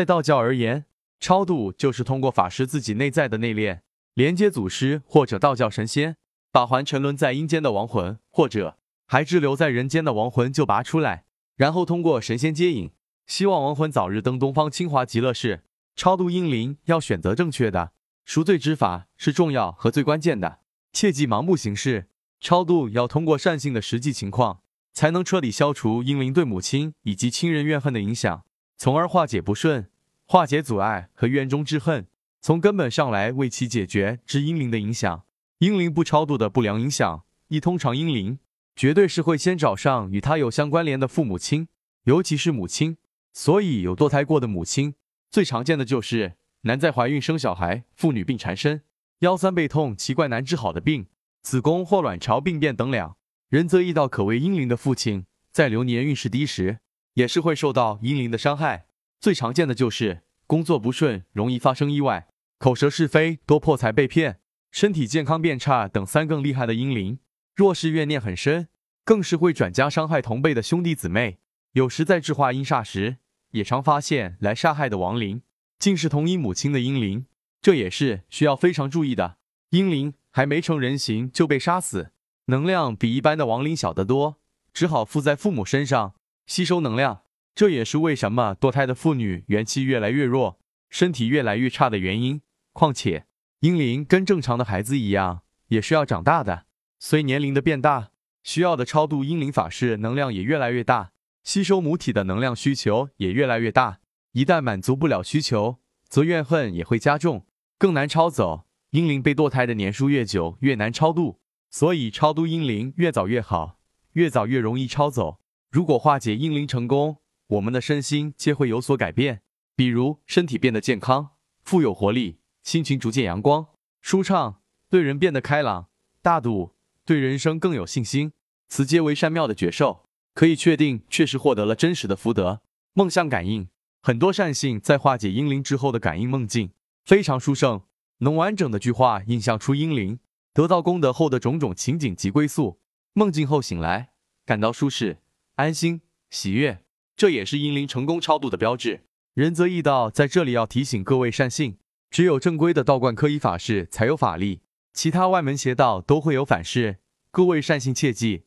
在道教而言，超度就是通过法师自己内在的内敛，连接祖师或者道教神仙，把还沉沦在阴间的亡魂，或者还滞留在人间的亡魂就拔出来，然后通过神仙接引，希望亡魂早日登东方清华极乐世。超度阴灵要选择正确的赎罪之法是重要和最关键的，切忌盲目行事。超度要通过善性的实际情况，才能彻底消除阴灵对母亲以及亲人怨恨的影响，从而化解不顺。化解阻碍和怨中之恨，从根本上来为其解决之阴灵的影响。阴灵不超度的不良影响，一通常阴灵绝对是会先找上与他有相关联的父母亲，尤其是母亲。所以有堕胎过的母亲，最常见的就是难在怀孕生小孩、妇女病缠身、腰酸背痛、奇怪难治好的病、子宫或卵巢病变等两。人则易到可谓阴灵的父亲，在流年运势低时，也是会受到阴灵的伤害。最常见的就是工作不顺，容易发生意外；口舌是非，多破财被骗；身体健康变差等三更厉害的阴灵。若是怨念很深，更是会转家伤害同辈的兄弟姊妹。有时在制化阴煞时，也常发现来杀害的亡灵，竟是同一母亲的阴灵，这也是需要非常注意的。阴灵还没成人形就被杀死，能量比一般的亡灵小得多，只好附在父母身上吸收能量。这也是为什么堕胎的妇女元气越来越弱，身体越来越差的原因。况且，婴灵跟正常的孩子一样，也是要长大的。随年龄的变大，需要的超度婴灵法事能量也越来越大，吸收母体的能量需求也越来越大。一旦满足不了需求，则怨恨也会加重，更难超走。婴灵被堕胎的年数越久，越难超度，所以超度婴灵越早越好，越早越容易超走。如果化解婴灵成功，我们的身心皆会有所改变，比如身体变得健康、富有活力，心情逐渐阳光、舒畅，对人变得开朗、大度，对人生更有信心。此皆为善妙的觉受，可以确定确实获得了真实的福德。梦相感应，很多善信在化解阴灵之后的感应梦境非常殊胜，能完整的具化印象出阴灵得到功德后的种种情景及归宿。梦境后醒来，感到舒适、安心、喜悦。这也是阴灵成功超度的标志。仁泽义道在这里要提醒各位善信，只有正规的道观科仪法事才有法力，其他外门邪道都会有反噬。各位善信切记，